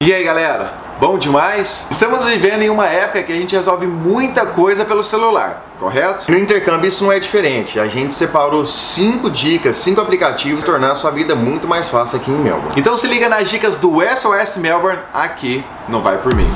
E aí galera, bom demais? Estamos vivendo em uma época que a gente resolve muita coisa pelo celular, correto? No intercâmbio isso não é diferente. A gente separou 5 dicas, 5 aplicativos para tornar a sua vida muito mais fácil aqui em Melbourne. Então se liga nas dicas do SOS Melbourne aqui no Vai Por Mim.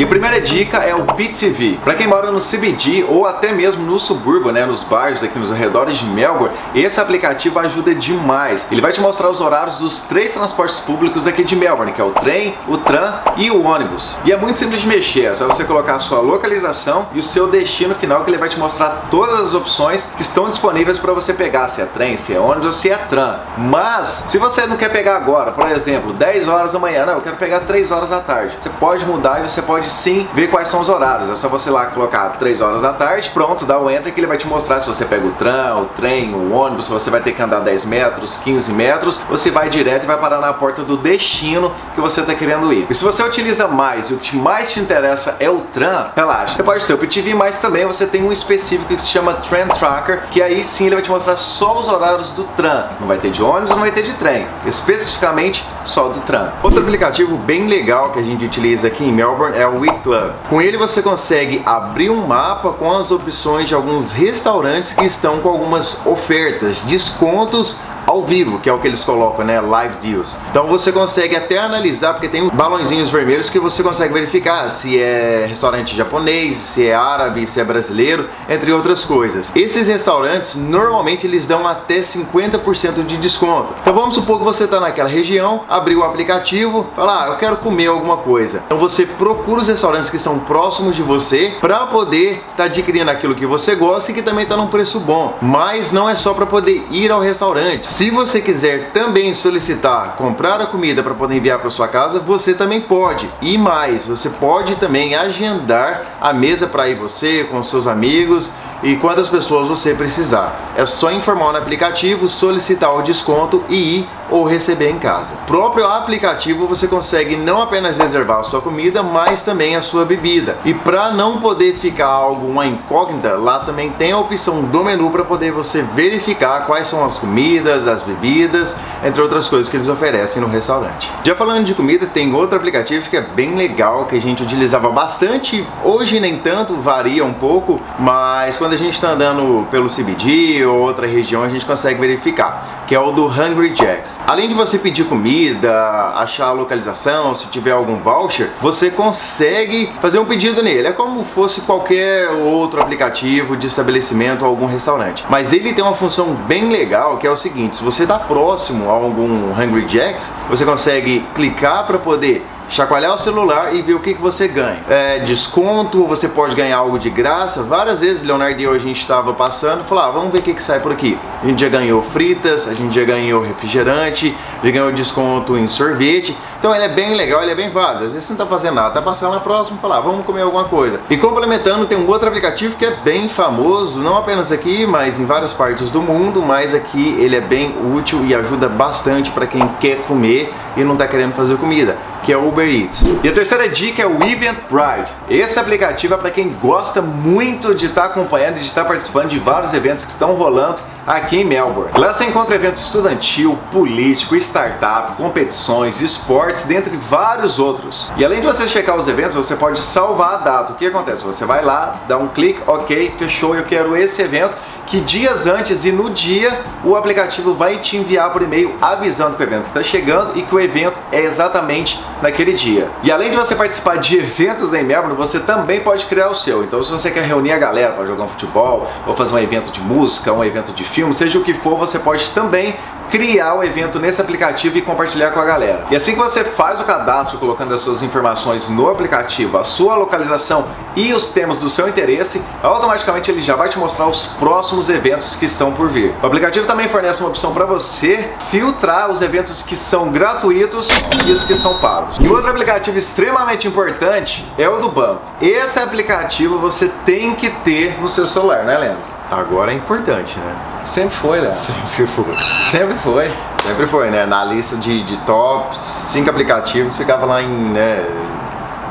E a primeira dica é o PTV. Para quem mora no CBD ou até mesmo no subúrbio, né, nos bairros aqui nos arredores de Melbourne, esse aplicativo ajuda demais. Ele vai te mostrar os horários dos três transportes públicos aqui de Melbourne, que é o trem, o tram e o ônibus. E é muito simples de mexer, é só você colocar a sua localização e o seu destino final que ele vai te mostrar todas as opções que estão disponíveis para você pegar, se é trem, se é ônibus ou se é tram. Mas, se você não quer pegar agora, por exemplo, 10 horas da manhã, não, eu quero pegar 3 horas da tarde. Você pode mudar e você pode sim ver quais são os horários. É só você lá colocar 3 horas da tarde, pronto, dá o enter que ele vai te mostrar se você pega o tram, o trem, o ônibus, se você vai ter que andar 10 metros, 15 metros, você vai direto e vai parar na porta do destino que você está querendo ir. E se você utiliza mais e o que mais te interessa é o tram, relaxa. Você pode ter o PTV, mas também você tem um específico que se chama Train Tracker, que aí sim ele vai te mostrar só os horários do tram. Não vai ter de ônibus, não vai ter de trem. Especificamente só do tram. Outro aplicativo bem legal que a gente utiliza aqui em Melbourne é o Club. Com ele você consegue abrir um mapa com as opções de alguns restaurantes que estão com algumas ofertas, descontos ao vivo, que é o que eles colocam, né? Live deals. Então você consegue até analisar, porque tem balãozinhos vermelhos que você consegue verificar se é restaurante japonês, se é árabe, se é brasileiro, entre outras coisas. Esses restaurantes normalmente eles dão até 50% de desconto. Então vamos supor que você está naquela região, abriu o aplicativo, fala, ah, eu quero comer alguma coisa. Então você procura os restaurantes que são próximos de você para poder estar tá adquirindo aquilo que você gosta e que também está num preço bom. Mas não é só para poder ir ao restaurante. Se você quiser também solicitar comprar a comida para poder enviar para sua casa, você também pode. E mais, você pode também agendar a mesa para ir você com seus amigos e quantas pessoas você precisar. É só informar no aplicativo, solicitar o desconto e ir ou receber em casa. O próprio aplicativo você consegue não apenas reservar a sua comida, mas também a sua bebida. E para não poder ficar algo uma incógnita, lá também tem a opção do menu para poder você verificar quais são as comidas, as bebidas, entre outras coisas que eles oferecem no restaurante. Já falando de comida, tem outro aplicativo que é bem legal, que a gente utilizava bastante, hoje nem tanto, varia um pouco, mas quando a gente está andando pelo CBD ou outra região, a gente consegue verificar, que é o do Hungry Jacks. Além de você pedir comida, achar a localização, se tiver algum voucher, você consegue fazer um pedido nele. É como fosse qualquer outro aplicativo de estabelecimento ou algum restaurante. Mas ele tem uma função bem legal, que é o seguinte, se você está próximo a algum Hungry Jacks, você consegue clicar para poder chacoalhar o celular e ver o que, que você ganha. É, desconto, você pode ganhar algo de graça. Várias vezes, Leonardo e eu, a gente estava passando, falou, ah, vamos ver o que, que sai por aqui. A gente já ganhou fritas, a gente já ganhou refrigerante, já ganhou desconto em sorvete. Então ele é bem legal, ele é bem válido. Às vezes você não está fazendo nada, tá passando na próxima e falar, ah, vamos comer alguma coisa. E complementando, tem um outro aplicativo que é bem famoso, não apenas aqui, mas em várias partes do mundo, mas aqui ele é bem útil e ajuda bastante para quem quer comer e não está querendo fazer comida que é o Uber Eats. E a terceira dica é o Eventbrite. Esse aplicativo é para quem gosta muito de estar tá acompanhando e de estar tá participando de vários eventos que estão rolando aqui em Melbourne. Lá você encontra eventos estudantil, político, startup, competições, esportes, dentre vários outros. E além de você checar os eventos, você pode salvar a data. O que acontece? Você vai lá, dá um clique, ok, fechou, eu quero esse evento que dias antes e no dia o aplicativo vai te enviar por e-mail avisando que o evento está chegando e que o evento é exatamente naquele dia. E além de você participar de eventos em Melbourne, você também pode criar o seu. Então, se você quer reunir a galera para jogar um futebol, ou fazer um evento de música, um evento de filme, seja o que for, você pode também criar o evento nesse aplicativo e compartilhar com a galera. E assim que você faz o cadastro colocando as suas informações no aplicativo, a sua localização e os temas do seu interesse, automaticamente ele já vai te mostrar os próximos eventos que estão por vir. O aplicativo também fornece uma opção para você filtrar os eventos que são gratuitos e os que são pagos. E outro aplicativo extremamente importante é o do banco. Esse aplicativo você tem que ter no seu celular, né, Leandro? Agora é importante, né? Sempre foi, né? Sempre foi. Sempre foi. Sempre foi, né? Na lista de, de top 5 aplicativos ficava lá em, né?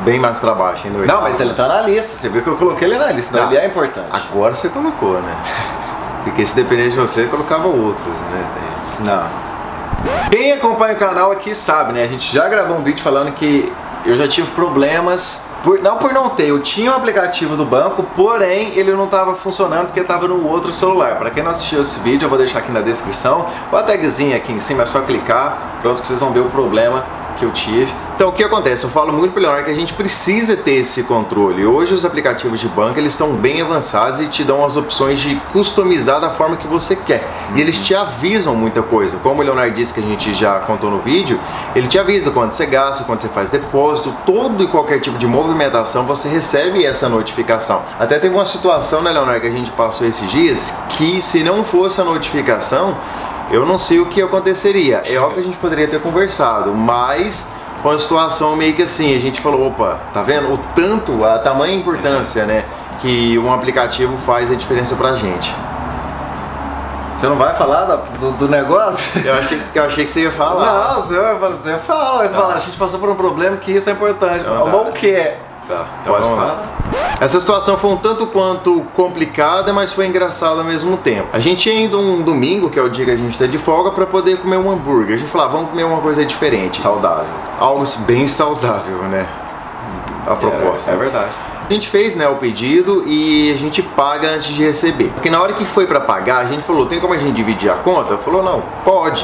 Bem mais pra baixo, ainda. Não, mas ele tá na lista. Você viu que eu coloquei ele na lista, então ele é importante. Agora você colocou, né? Porque se dependesse de você, colocava outros, né? Não. Quem acompanha o canal aqui sabe, né? A gente já gravou um vídeo falando que eu já tive problemas por, não por não ter, eu tinha um aplicativo do banco, porém ele não estava funcionando porque estava no outro celular. Para quem não assistiu esse vídeo, eu vou deixar aqui na descrição, o a tagzinha aqui em cima, é só clicar, pronto que vocês vão ver o problema que eu tive. Então o que acontece? Eu falo muito para Leonardo que a gente precisa ter esse controle. Hoje os aplicativos de banco eles estão bem avançados e te dão as opções de customizar da forma que você quer. E eles te avisam muita coisa. Como o Leonardo disse que a gente já contou no vídeo, ele te avisa quando você gasta, quando você faz depósito, todo e qualquer tipo de movimentação você recebe essa notificação. Até teve uma situação, né, Leonardo, que a gente passou esses dias que se não fosse a notificação, eu não sei o que aconteceria. É óbvio que a gente poderia ter conversado, mas foi uma situação meio que assim, a gente falou, opa, tá vendo? O tanto, a tamanha importância, né, que um aplicativo faz a diferença pra gente. Você não vai falar do, do, negócio? Eu achei, eu achei que você ia falar. Não, você, você fala, você fala, a gente passou por um problema que isso é importante. Não, o que é? Tá, então Pode falar. Essa situação foi um tanto quanto complicada, mas foi engraçada ao mesmo tempo. A gente ia indo um domingo, que é o dia que a gente tá de folga, para poder comer um hambúrguer. A gente falou, ah, vamos comer uma coisa diferente. Saudável. Algo bem saudável, né? A proposta. É, é verdade. A gente fez né, o pedido e a gente paga antes de receber. Porque na hora que foi para pagar, a gente falou, tem como a gente dividir a conta? Falou, não, pode.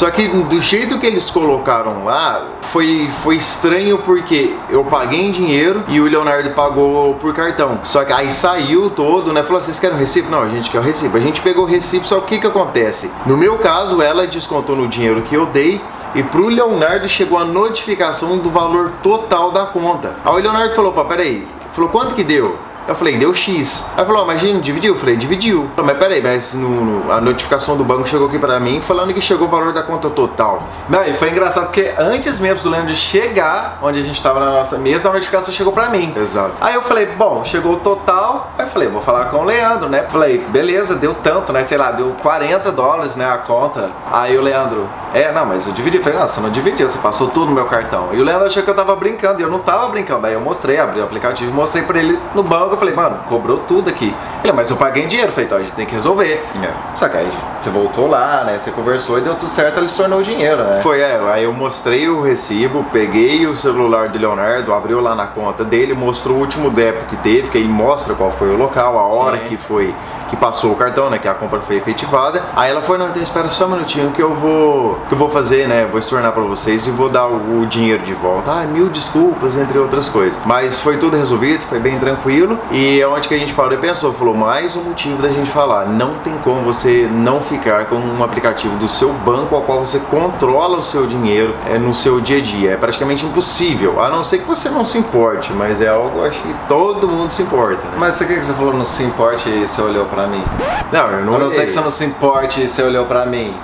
Só que do jeito que eles colocaram lá, foi, foi estranho porque eu paguei em dinheiro e o Leonardo pagou por cartão. Só que aí saiu todo, né? Falou, vocês querem o recibo? Não, a gente quer o recibo. A gente pegou o recibo, só que o que que acontece? No meu caso, ela descontou no dinheiro que eu dei e pro Leonardo chegou a notificação do valor total da conta. Aí o Leonardo falou, pá, peraí, falou, quanto que deu? Eu falei, deu X. Aí falou, imagina, dividiu? Eu falei, dividiu. Falei, mas peraí, mas no, no, a notificação do banco chegou aqui pra mim falando que chegou o valor da conta total. Não, e foi engraçado porque antes mesmo do Leandro chegar onde a gente tava na nossa mesa, a notificação chegou pra mim. Exato. Aí eu falei, bom, chegou o total. Aí eu falei, vou falar com o Leandro, né? Falei, beleza, deu tanto, né? Sei lá, deu 40 dólares, né? A conta. Aí o Leandro, é, não, mas eu dividi. Eu falei, não, você não dividiu, você passou tudo no meu cartão. E o Leandro achou que eu tava brincando e eu não tava brincando. Daí eu mostrei, abri o aplicativo, mostrei pra ele no banco. Eu falei, mano, cobrou tudo aqui. Ele, mas eu paguei em dinheiro. Eu falei, então a gente tem que resolver. É. Só que aí você voltou lá, né? Você conversou e deu tudo certo, ele se tornou o dinheiro, né? Foi, é, aí eu mostrei o recibo, peguei o celular do Leonardo, abriu lá na conta dele, mostrou o último débito que teve, que aí mostra qual foi o local, a hora Sim. que foi, que passou o cartão, né, que a compra foi efetivada. Aí ela foi, não, então espera só um minutinho que eu vou, que eu vou fazer, né, vou estornar pra vocês e vou dar o, o dinheiro de volta. Ah, mil desculpas, entre outras coisas. Mas foi tudo resolvido, foi bem tranquilo e é onde que a gente parou e pensou, falou, mais um motivo da gente falar, não tem como você não ficar com um aplicativo do seu banco ao qual você controla o seu dinheiro é, no seu dia a dia. É praticamente impossível, a não ser que você não se importe, mas é algo acho que todo mundo se importa. Né? Mas quer que você falou não se importe e você olhou pra mim? Não, eu não, A não ser que você não se importe e você olhou pra mim.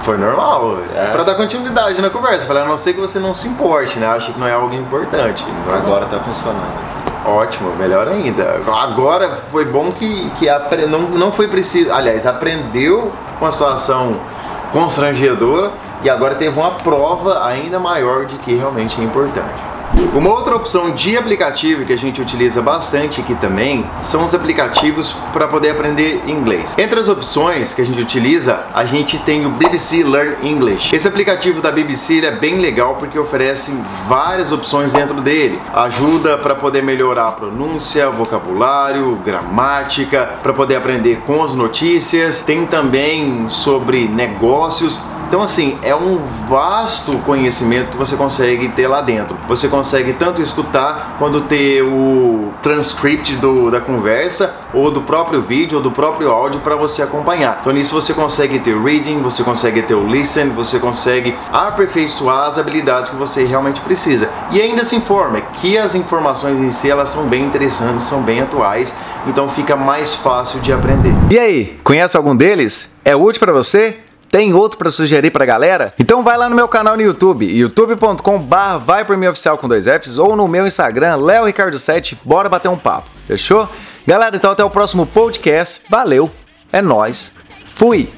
Foi normal, É. pra dar continuidade na conversa. Falei, a não ser que você não se importe, né? Acha que não é algo importante. Agora tá funcionando aqui. Ótimo, melhor ainda. Agora foi bom que, que apre- não, não foi preciso. Aliás, aprendeu com a situação constrangedora e agora teve uma prova ainda maior de que realmente é importante. Uma outra opção de aplicativo que a gente utiliza bastante aqui também são os aplicativos para poder aprender inglês. Entre as opções que a gente utiliza, a gente tem o BBC Learn English. Esse aplicativo da BBC é bem legal porque oferece várias opções dentro dele. Ajuda para poder melhorar a pronúncia, vocabulário, gramática, para poder aprender com as notícias. Tem também sobre negócios. Então, assim, é um vasto conhecimento que você consegue ter lá dentro. Você consegue tanto escutar quanto ter o transcript do, da conversa, ou do próprio vídeo, ou do próprio áudio para você acompanhar. Então, nisso você consegue ter o reading, você consegue ter o listen, você consegue aperfeiçoar as habilidades que você realmente precisa. E ainda se informa que as informações em si elas são bem interessantes, são bem atuais, então fica mais fácil de aprender. E aí, conhece algum deles? É útil pra você? Tem outro pra sugerir pra galera? Então vai lá no meu canal no YouTube, youtube.com/barra vai por mim oficial com dois Fs ou no meu Instagram, Léo Ricardo 7, bora bater um papo. Fechou? Galera, então até o próximo podcast. Valeu. É nós. Fui.